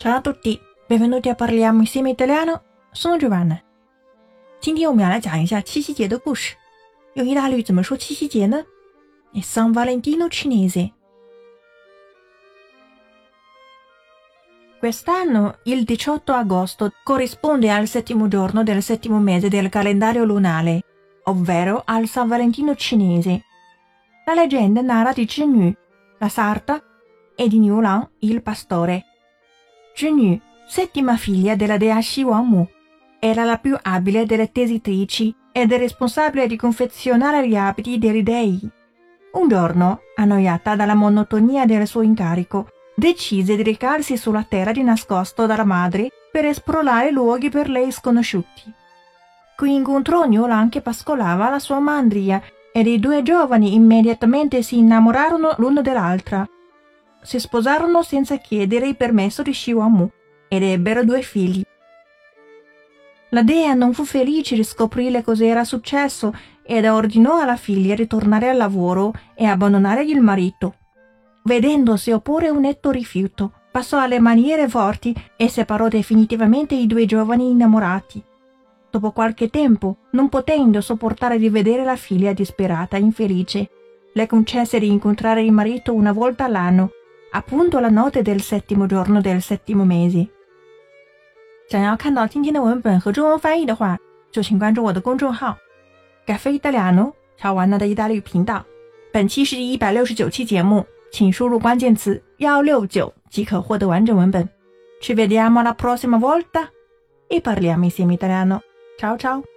Ciao a tutti, benvenuti a parliamo insieme italiano. Sono Giovanna。今天我们要来讲一下七夕节的故事。用意大利语怎么说七夕节呢？È San Valentino cinese。Quest'anno il 18 agosto corrisponde al settimo giorno del settimo mese del calendario lunare, ovvero al San Valentino cinese. La leggenda narra di Zhenyu, la sarta, e di Niulan, il pastore. Zhenyu, settima figlia della dea Shi Wangmu, era la più abile delle tesitrici ed è responsabile di confezionare gli abiti dei dei. Un giorno, annoiata dalla monotonia del suo incarico, decise di recarsi sulla terra di nascosto dalla madre per esplorare luoghi per lei sconosciuti. Qui incontrò Niolan che pascolava la sua mandria ed i due giovani immediatamente si innamorarono l'uno dell'altra. Si sposarono senza chiedere il permesso di Shiwamu ed ebbero due figli. La dea non fu felice di scoprire cos'era successo ed ordinò alla figlia di tornare al lavoro e abbandonare il marito. Vedendosi opporre un netto rifiuto, passò alle maniere forti e separò definitivamente i due giovani innamorati. Dopo qualche tempo, non potendo sopportare di vedere la figlia disperata e infelice, le concesse di incontrare il marito una volta all'anno, appunto la notte del settimo giorno del settimo mese. 想要看到今天的文本和中文翻译的话，就请关注我的公众号“咖啡意大利诺”乔完娜的意大利语频道。本期是第一百六十九期节目。请输入关键词幺六九即可获得完整文本。Ci vediamo la prossima volta e parliamo insieme italiano. Ciao ciao!